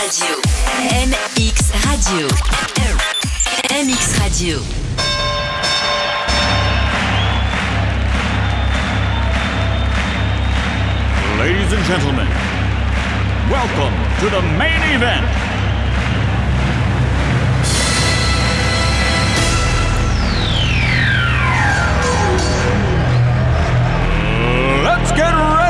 Radio. MX Radio. MX Radio. Ladies and gentlemen, welcome to the main event. Let's get ready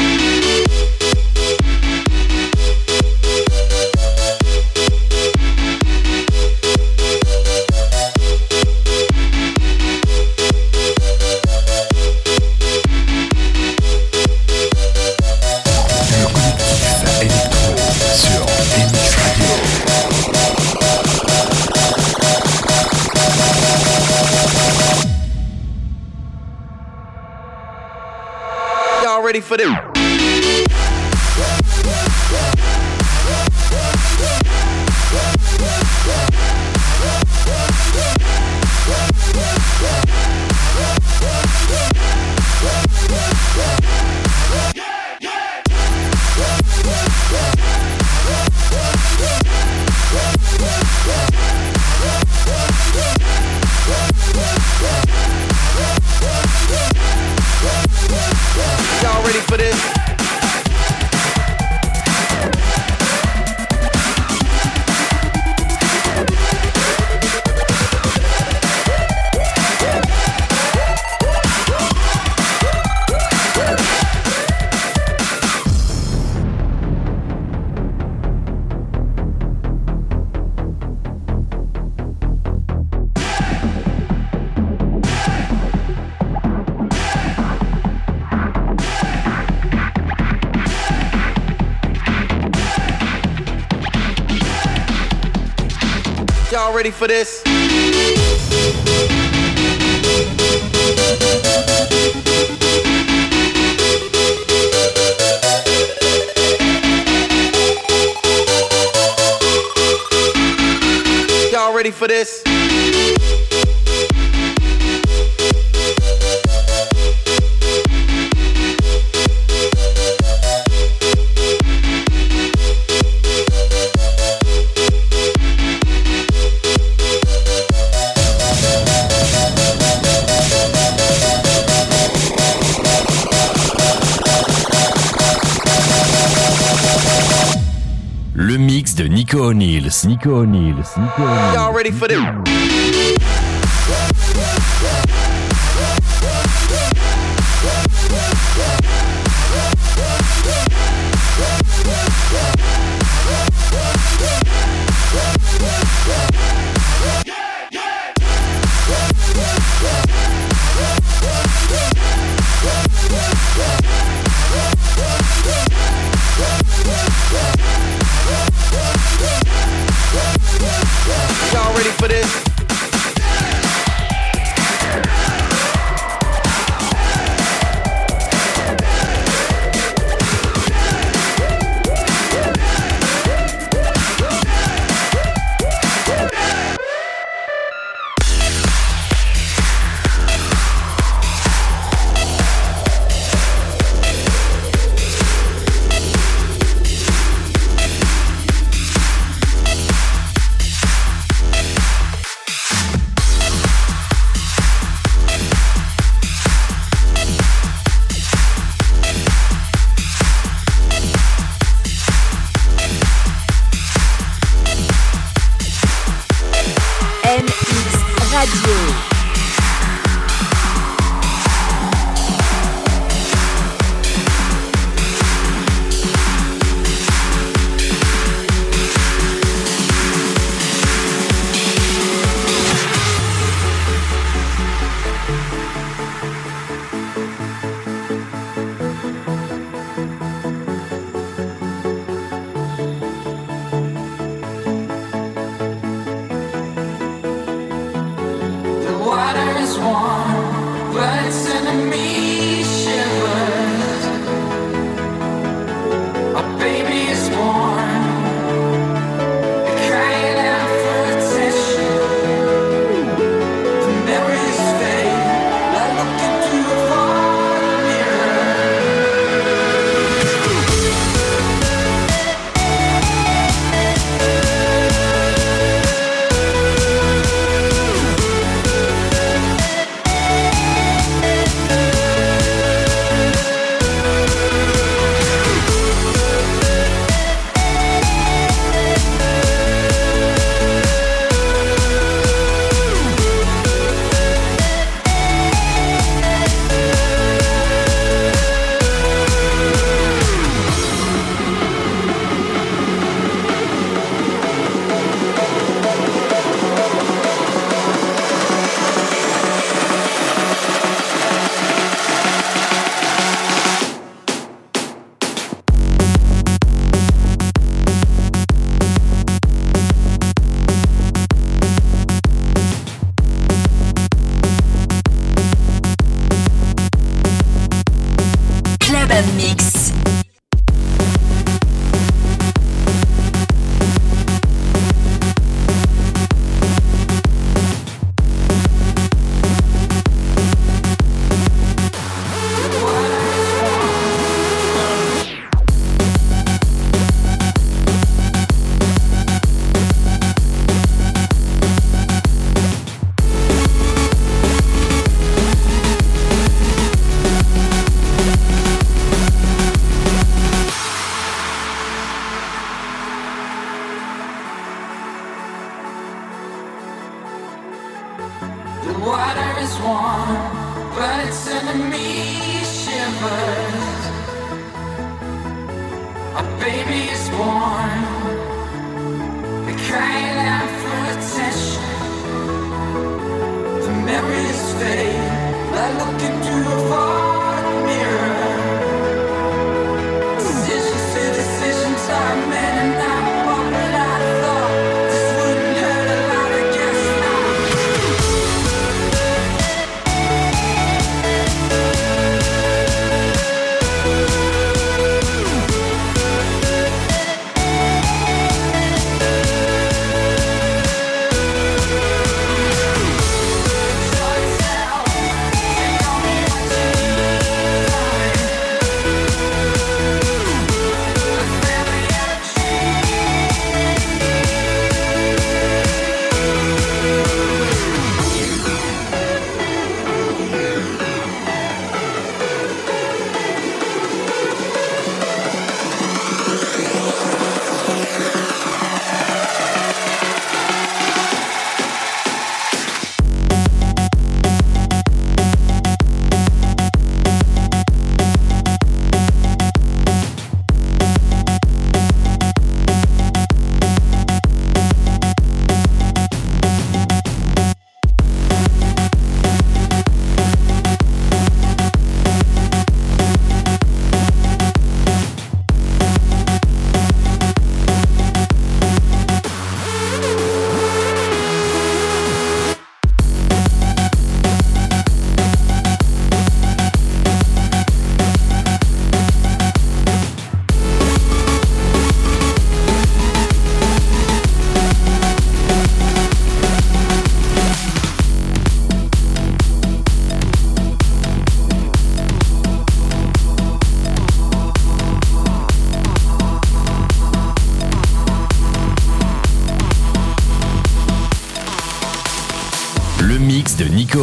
For this? Nico O'Neill. Y'all ready for this?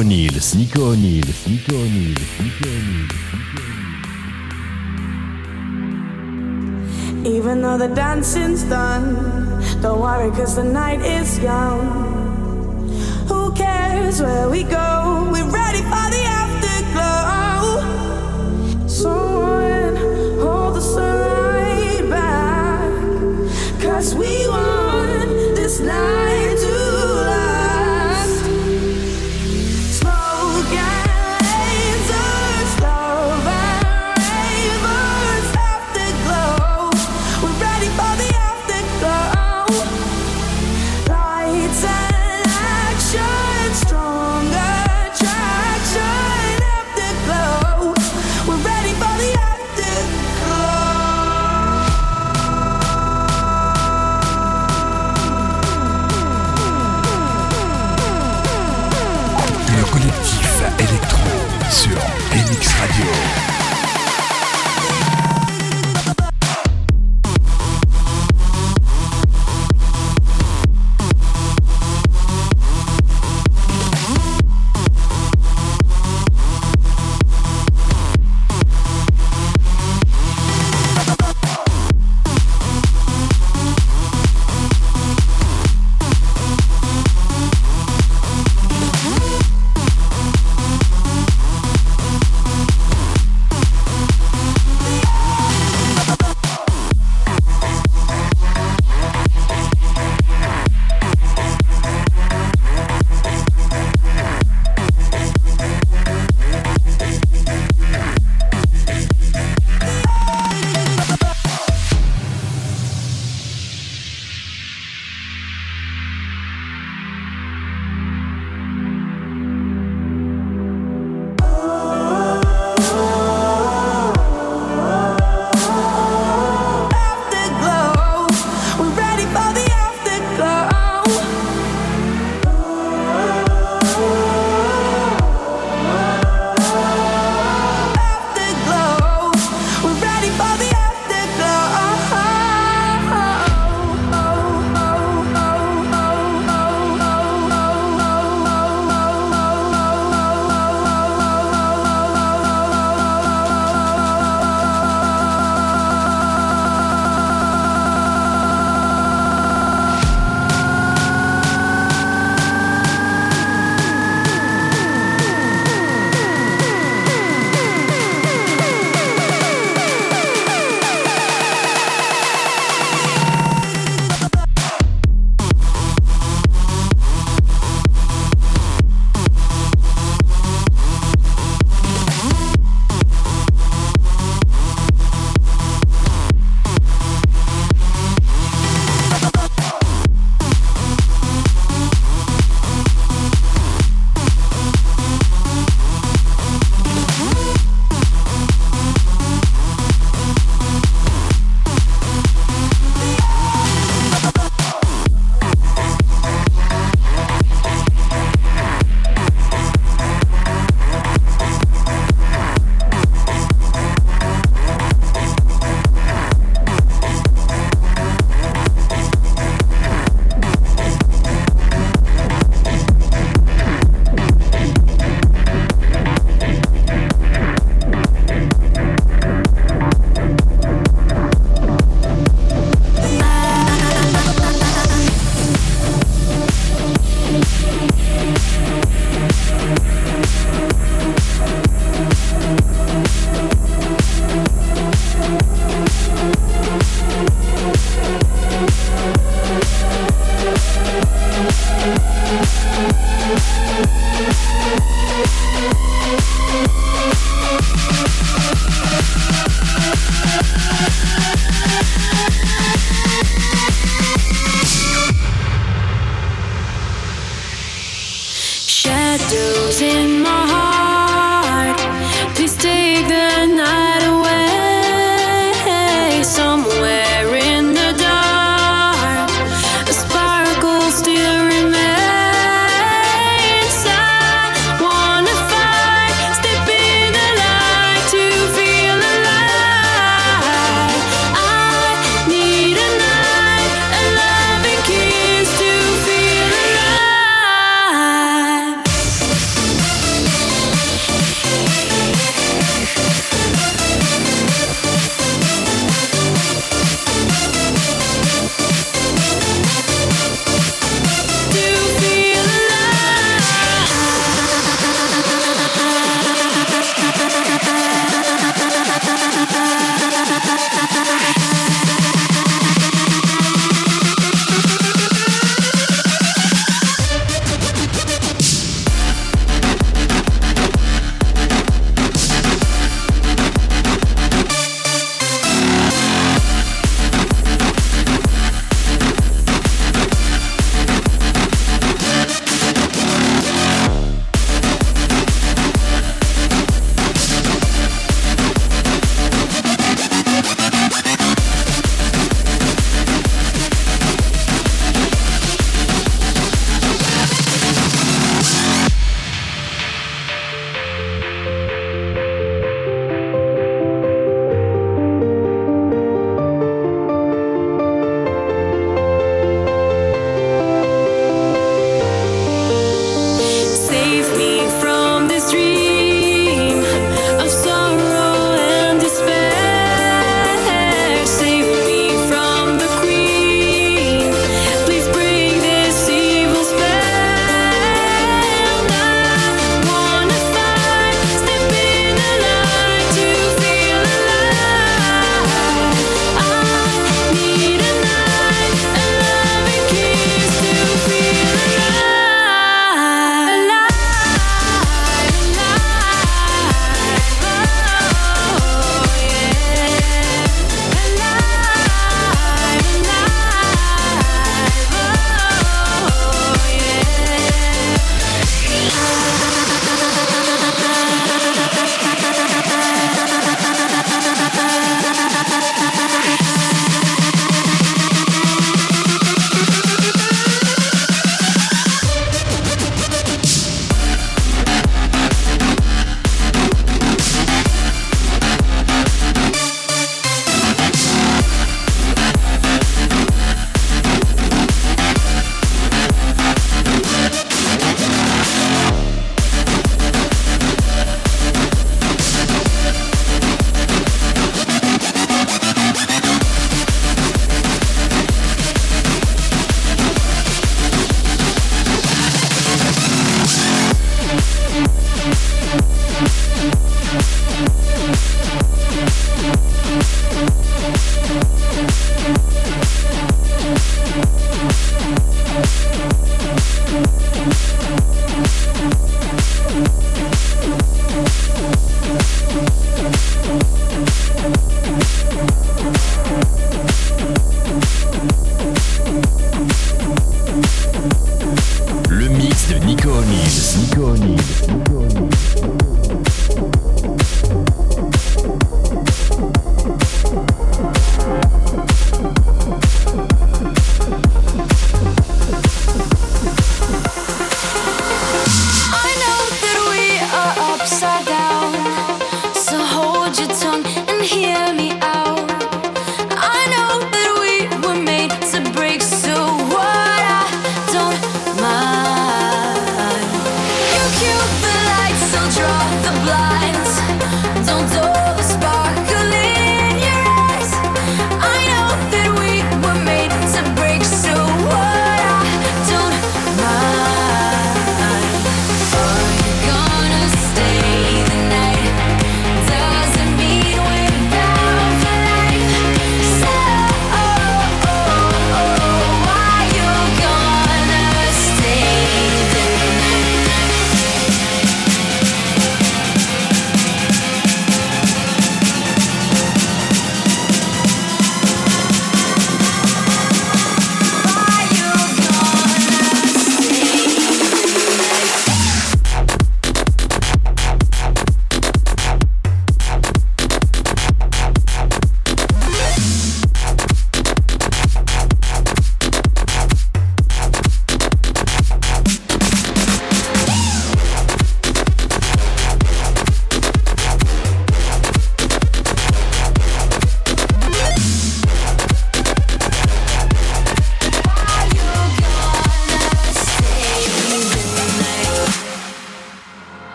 O'Neill, Nico O'Neill, Nico O'Neill, Nico O'Neill. Even though the dancing's done, don't worry, cause the night is young. Who cares where we go?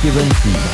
Funky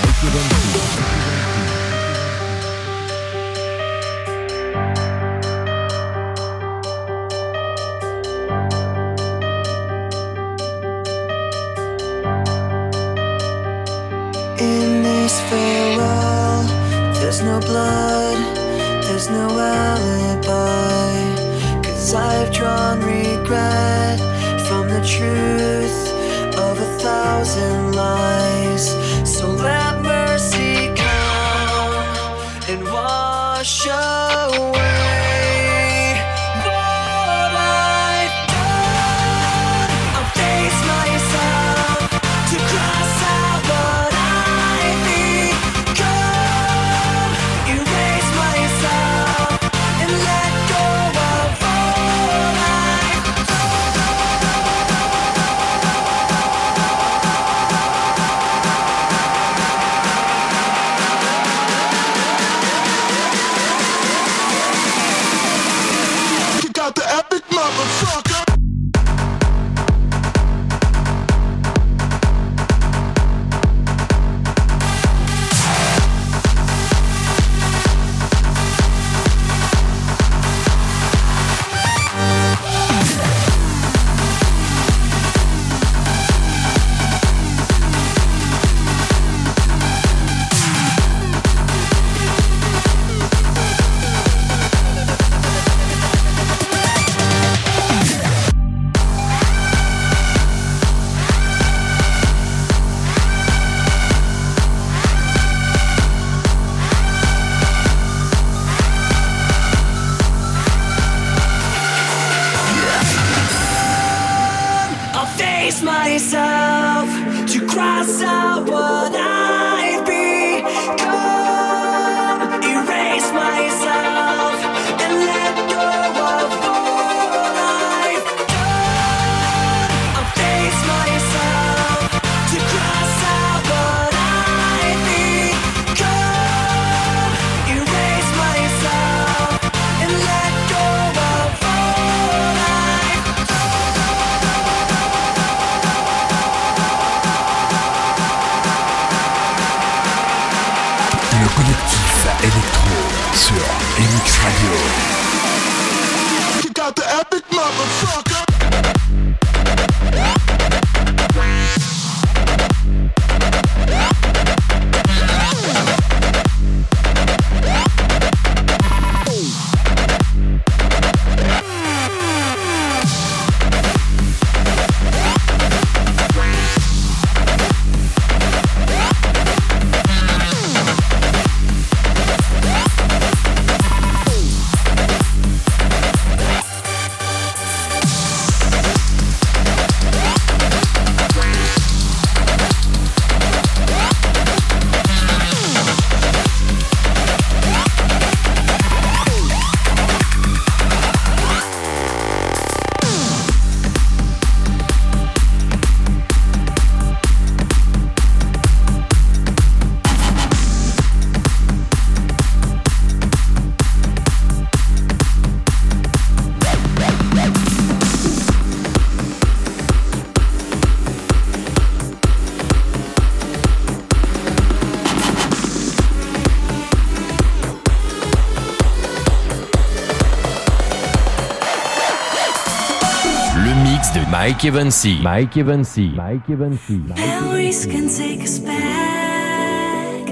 Mike Evansy. Mike Evansy. Mike Evansy. Memories can take us back,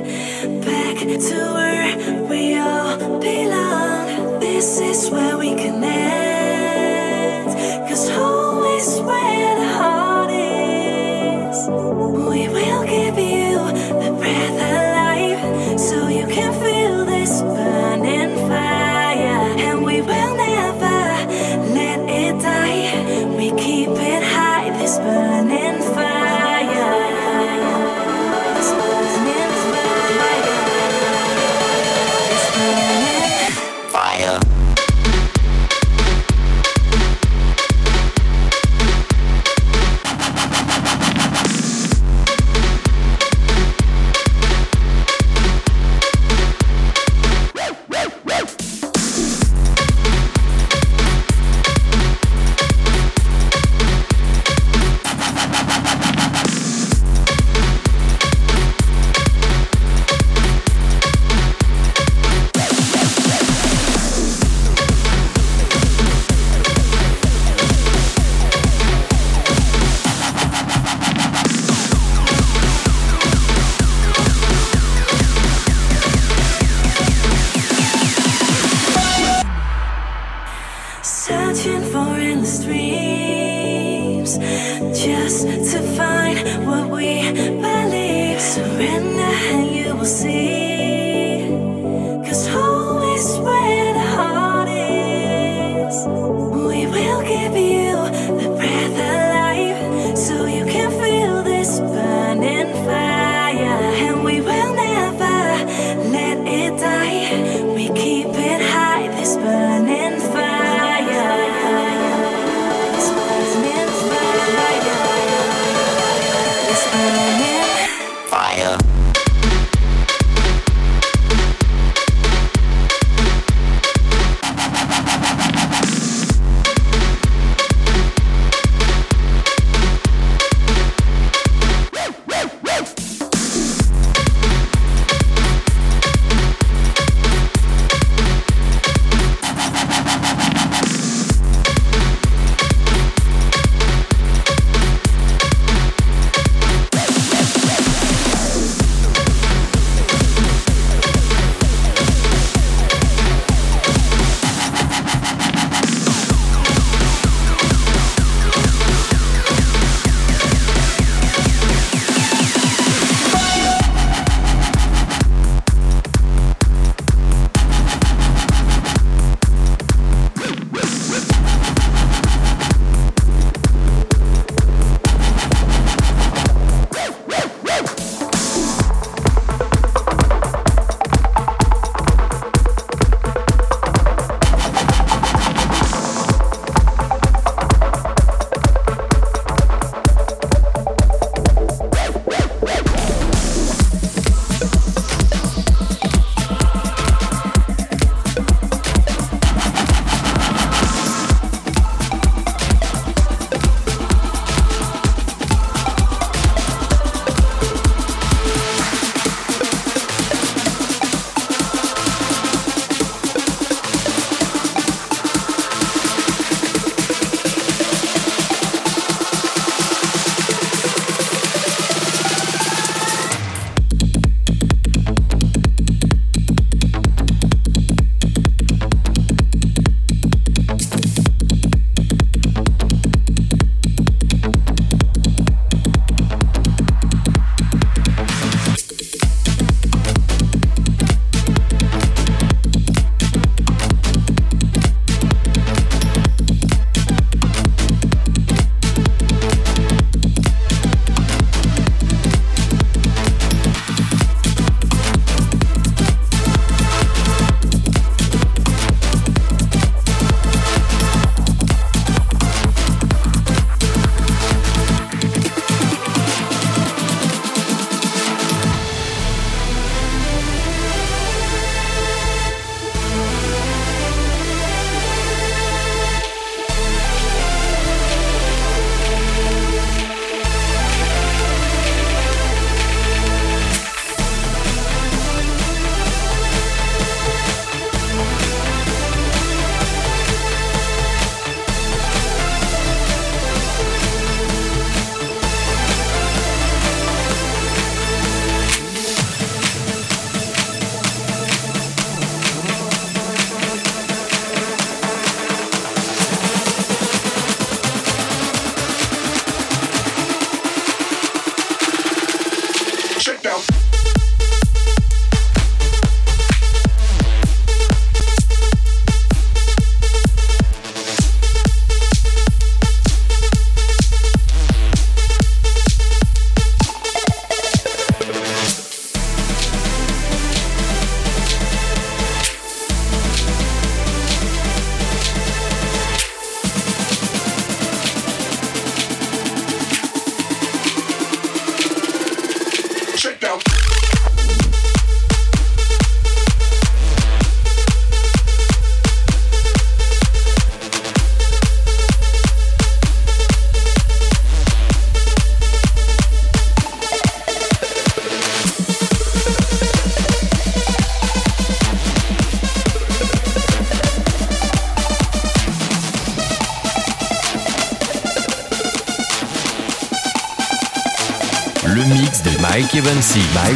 back to where we all belong. This is where we connect. Cause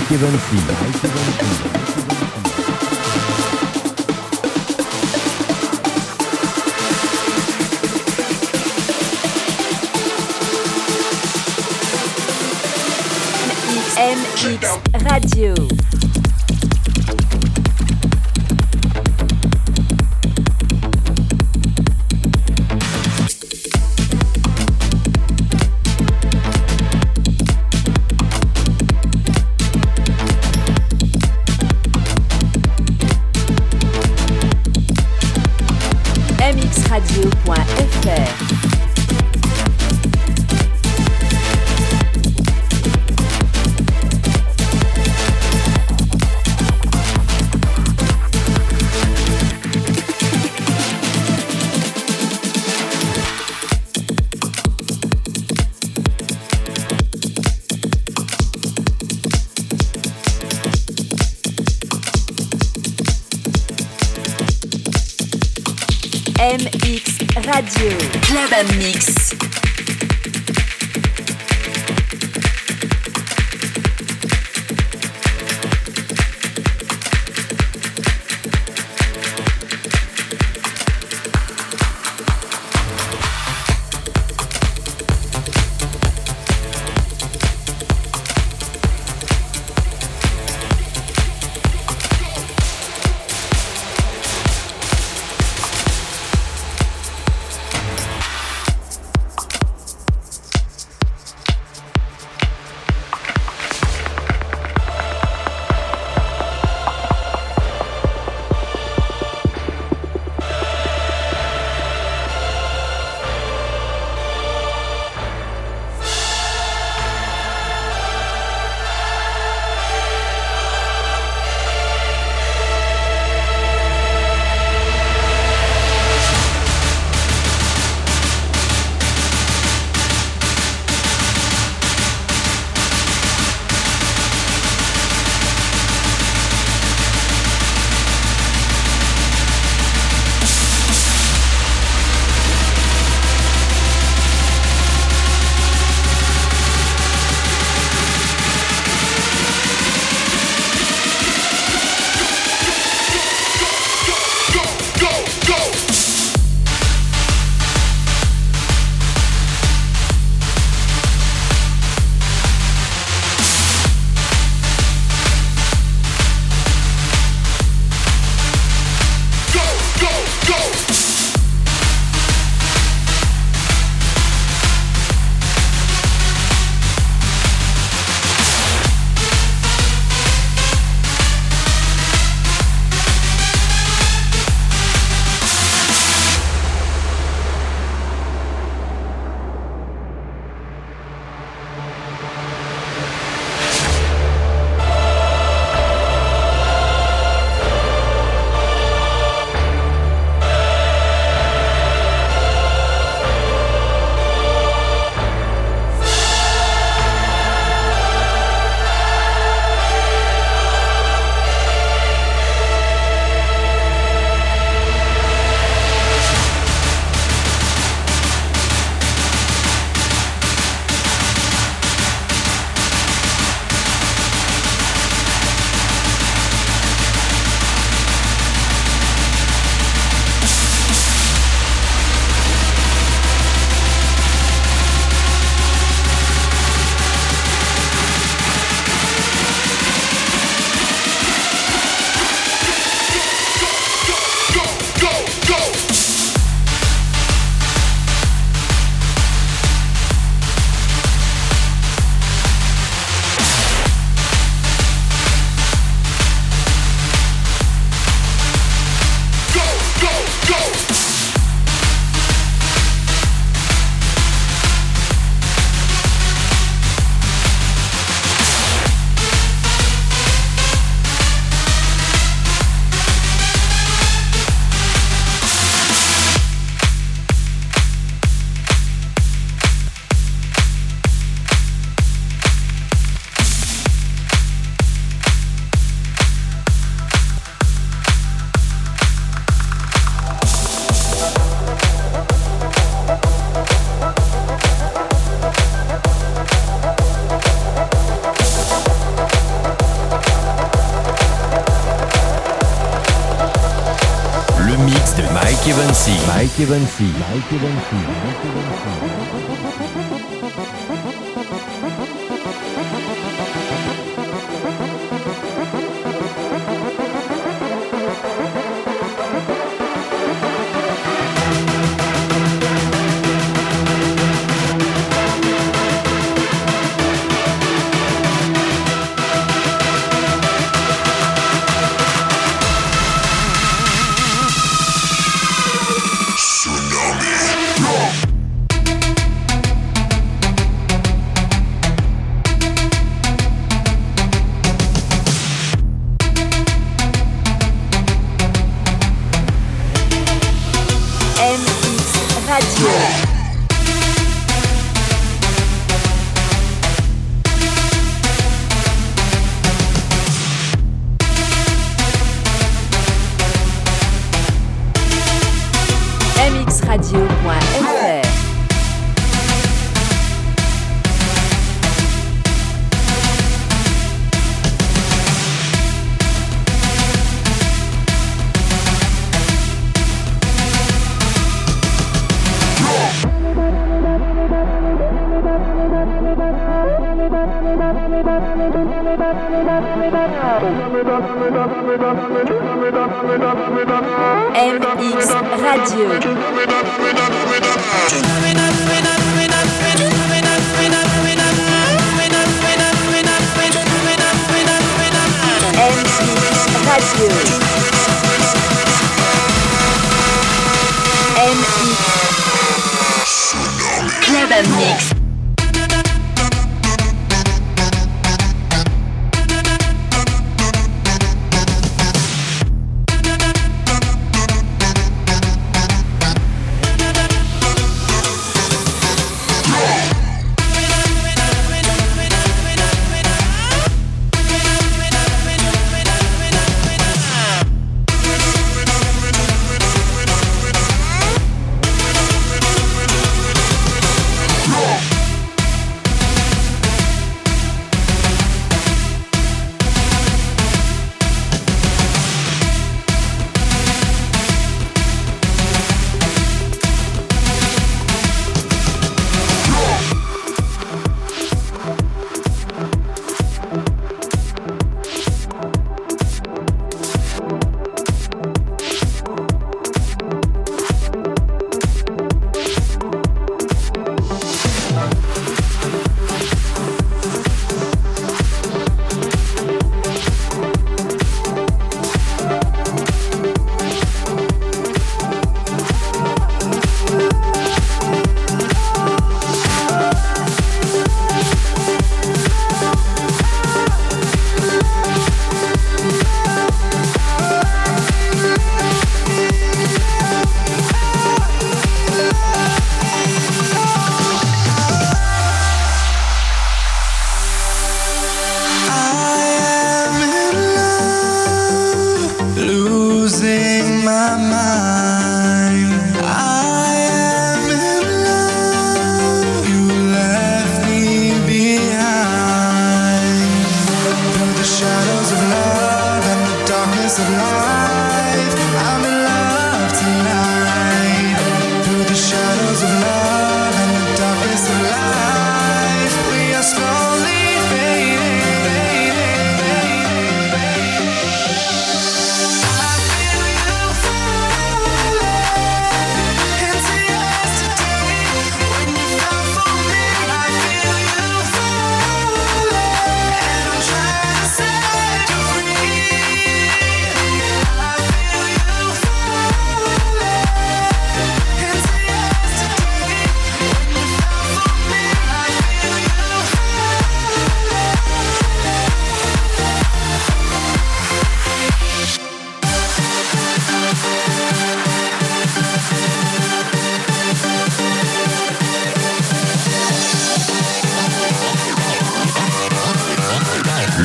Evansy. Mike Evansy. Evans. Mike Evans.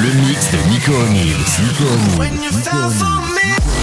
Le mix de Nico O'Neill. Nico O'Neill.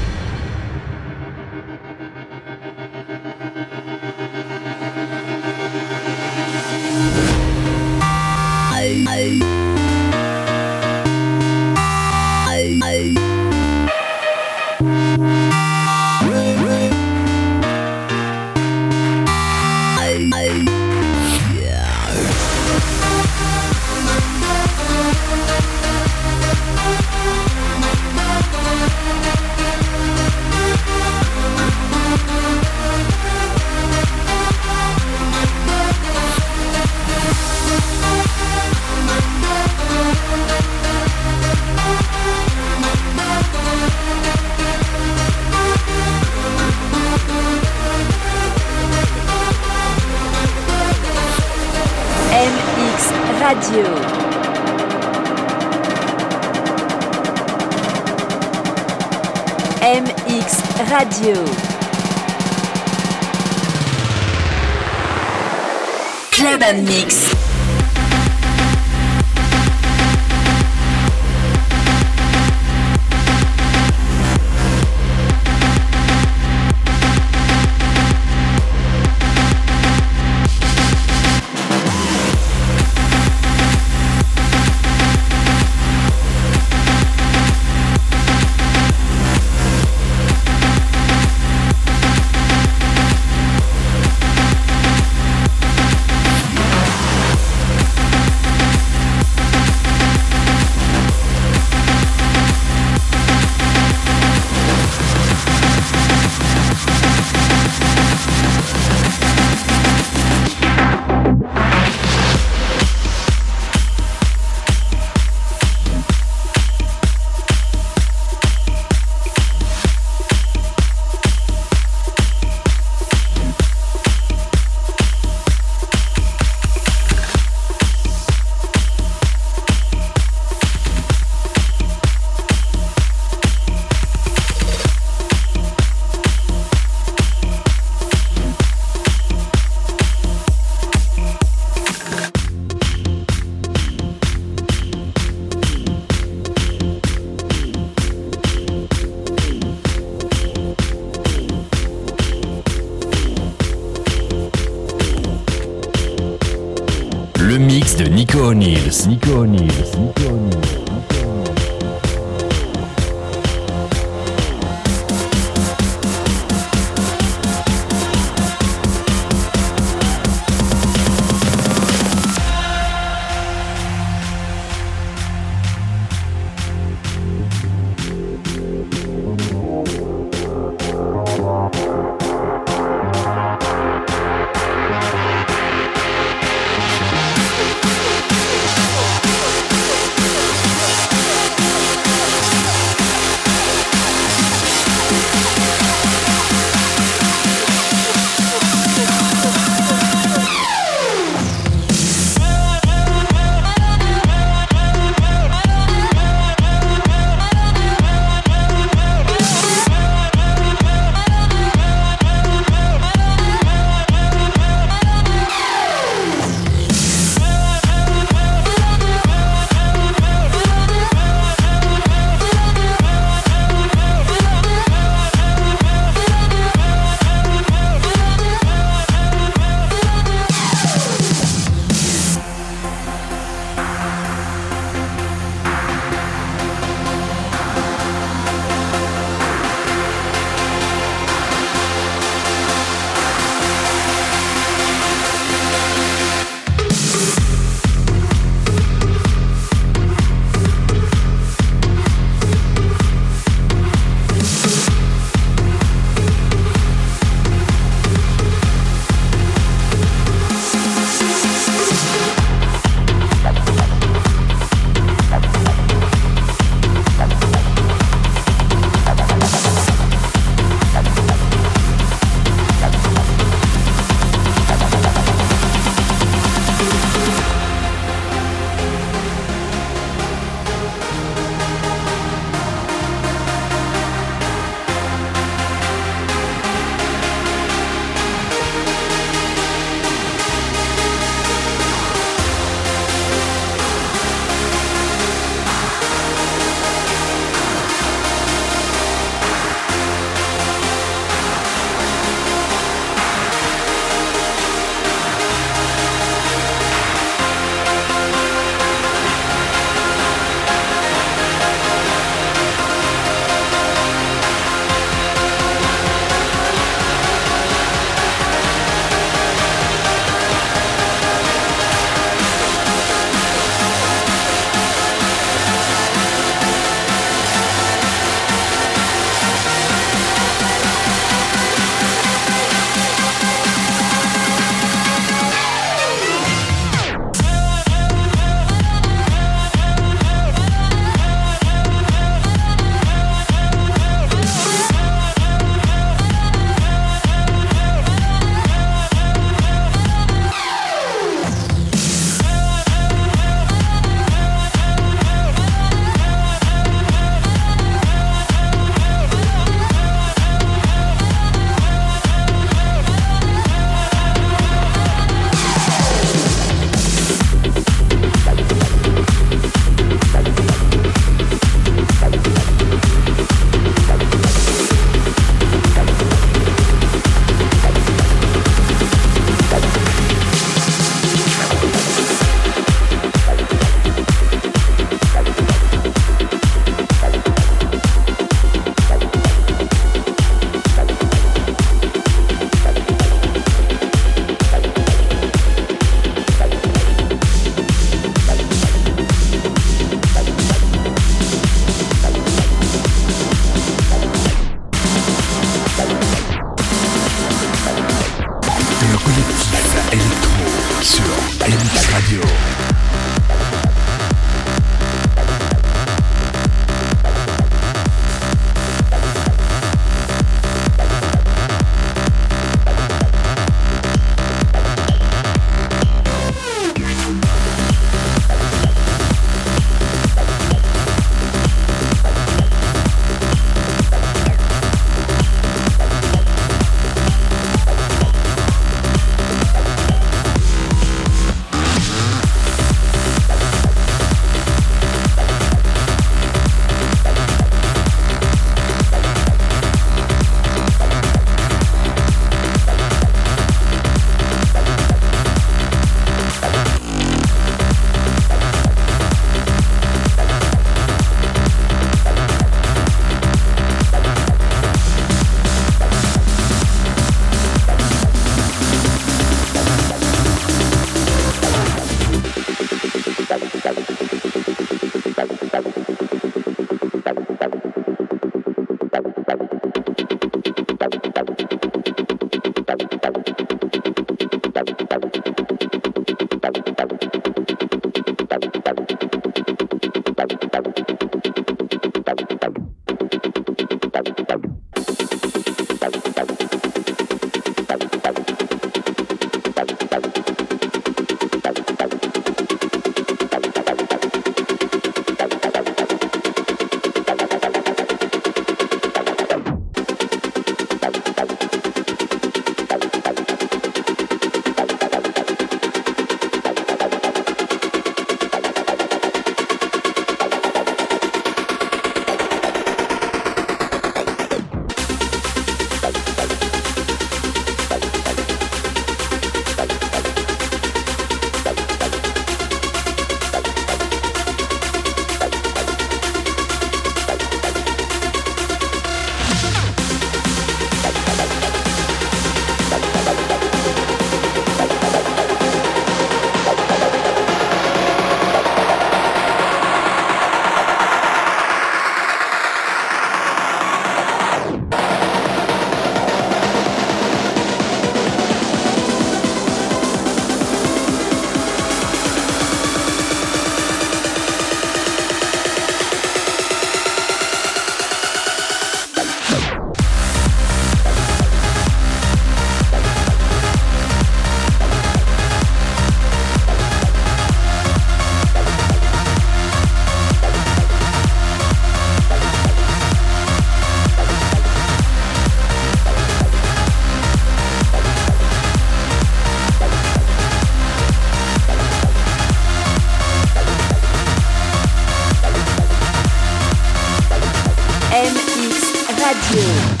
Radio.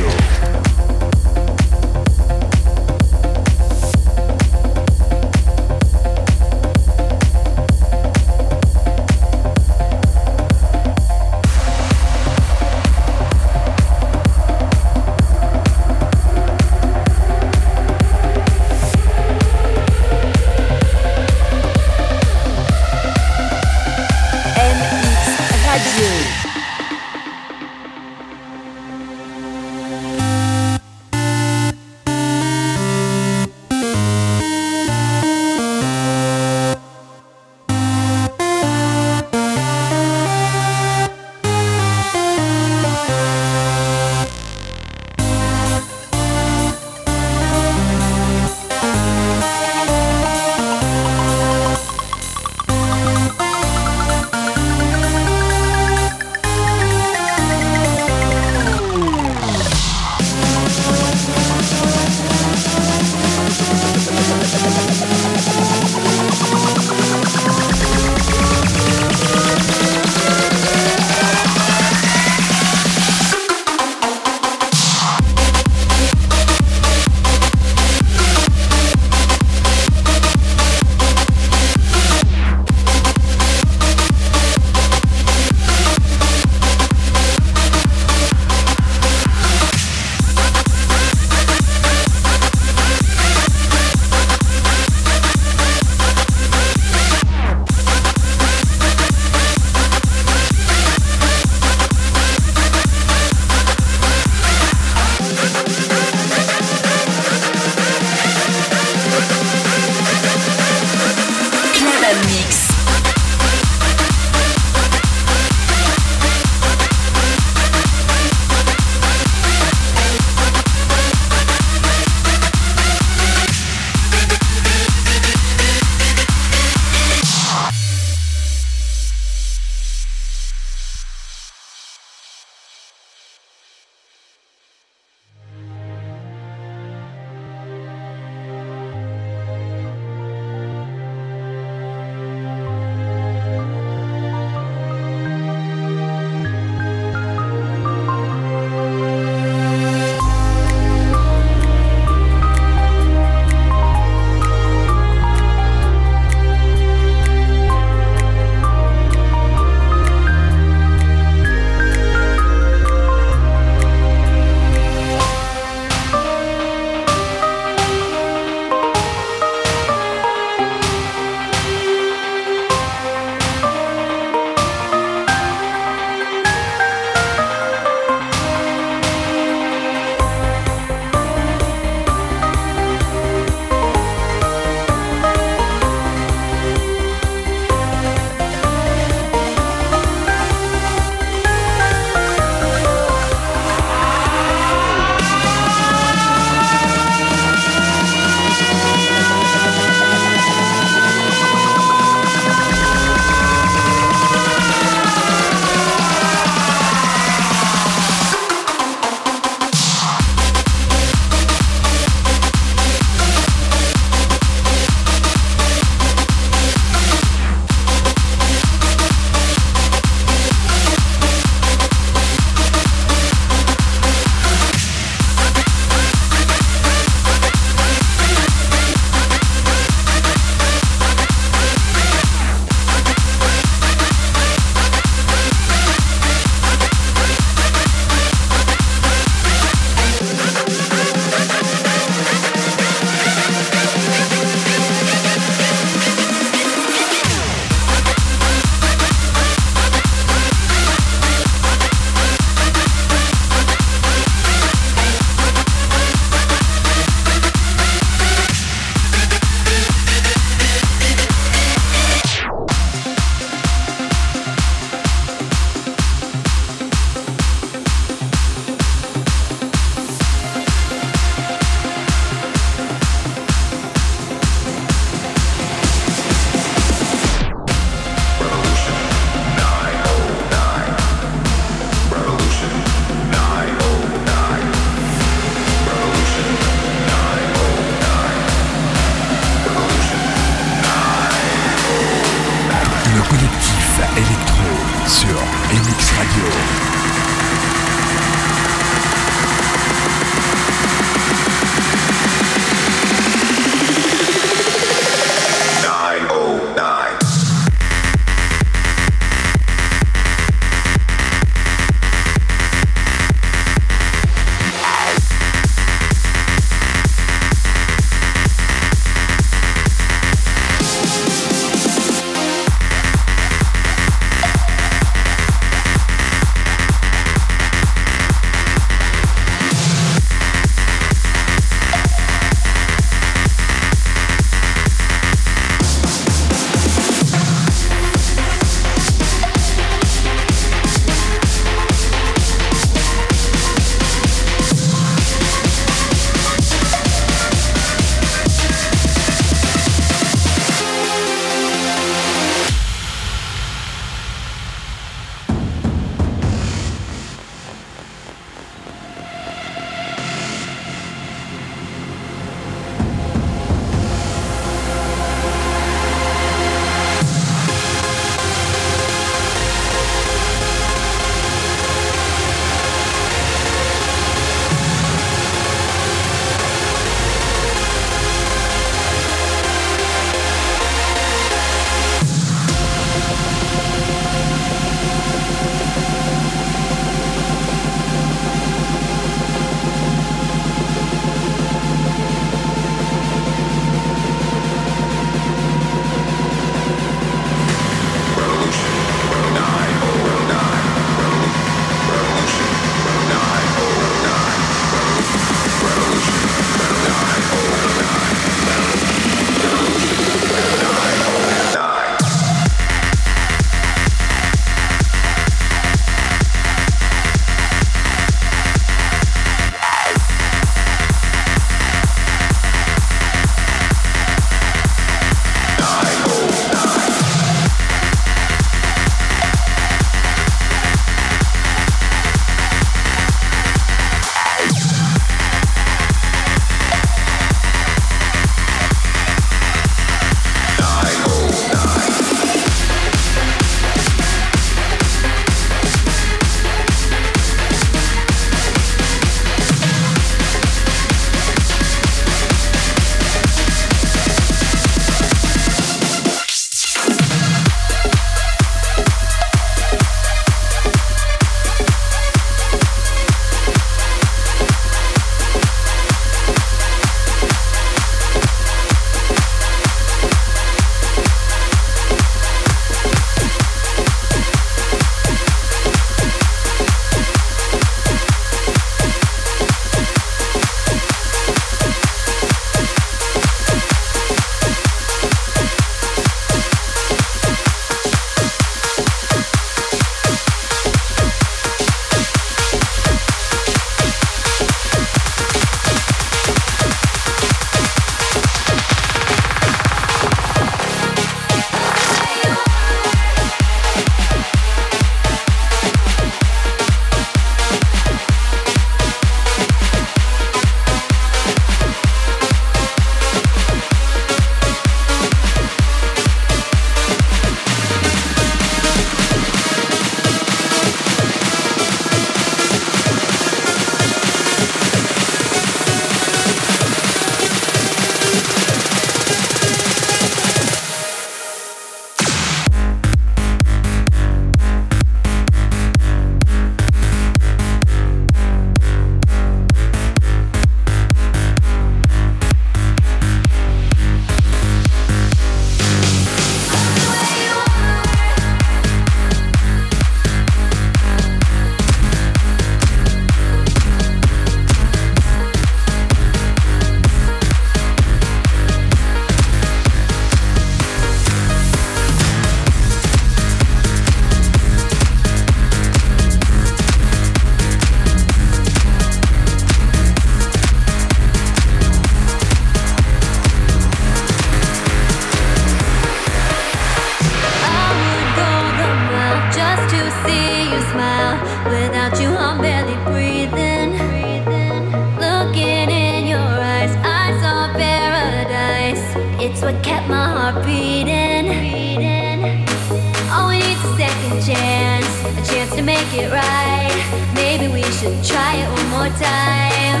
it right. Maybe we should try it one more time.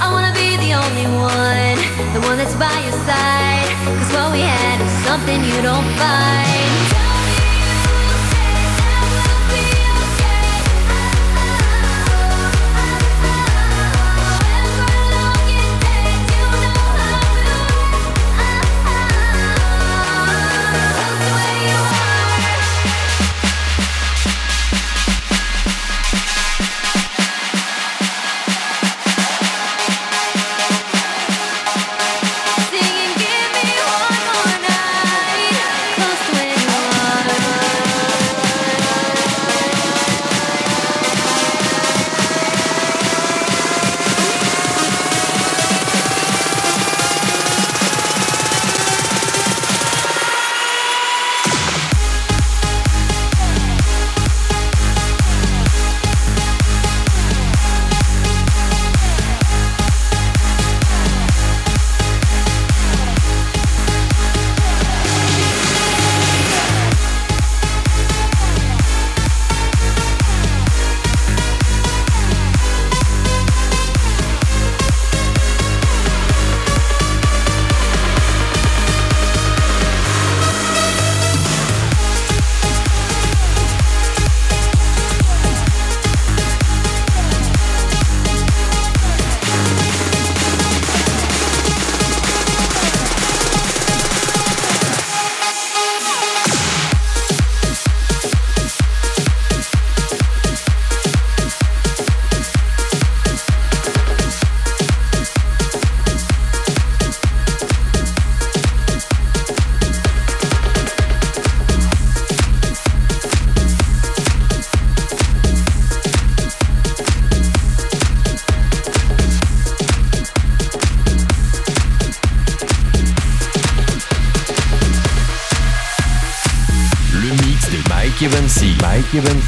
I wanna be the only one, the one that's by your side. Cause what we had is something you don't find. Given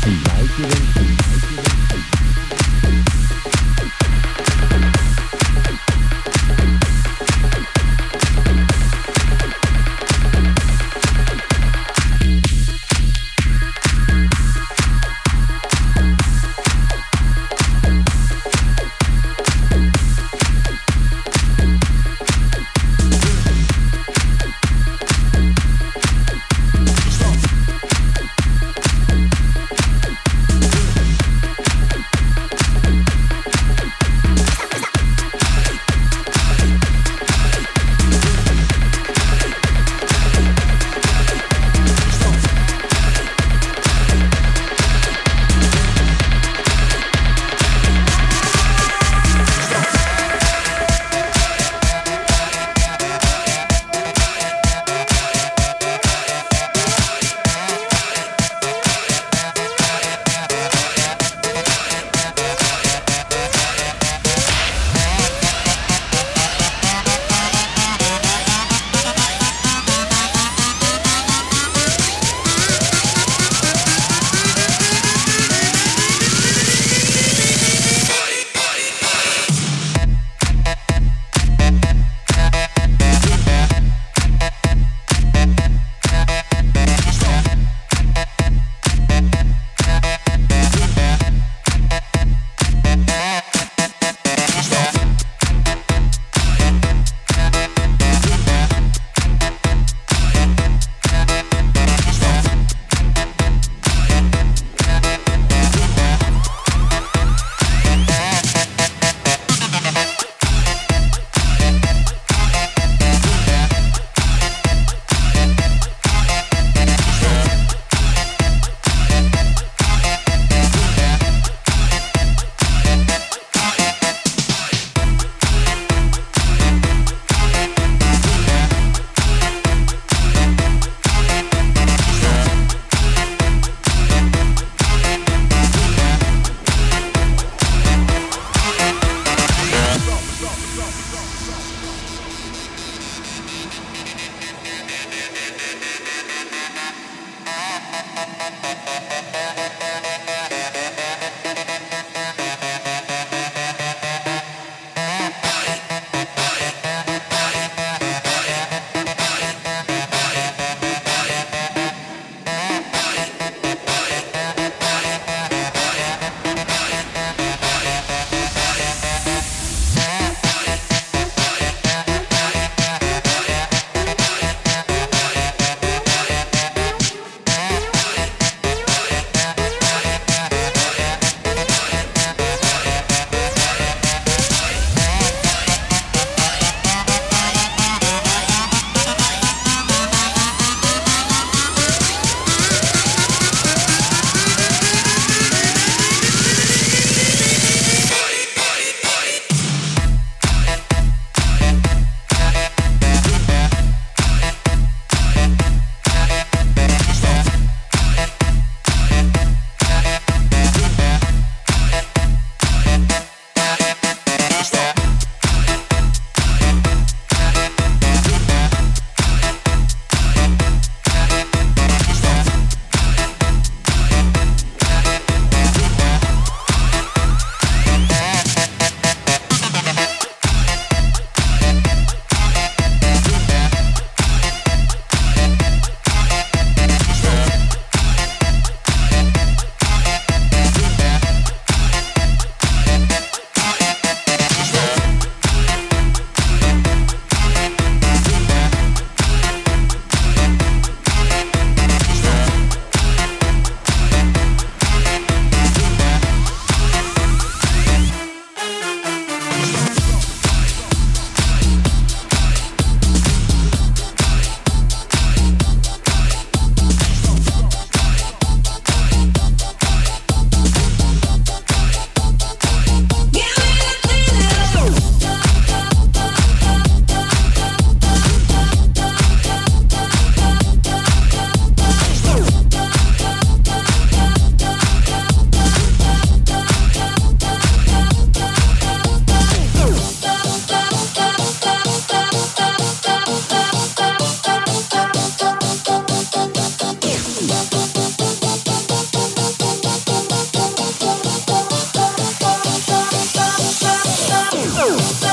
Oh!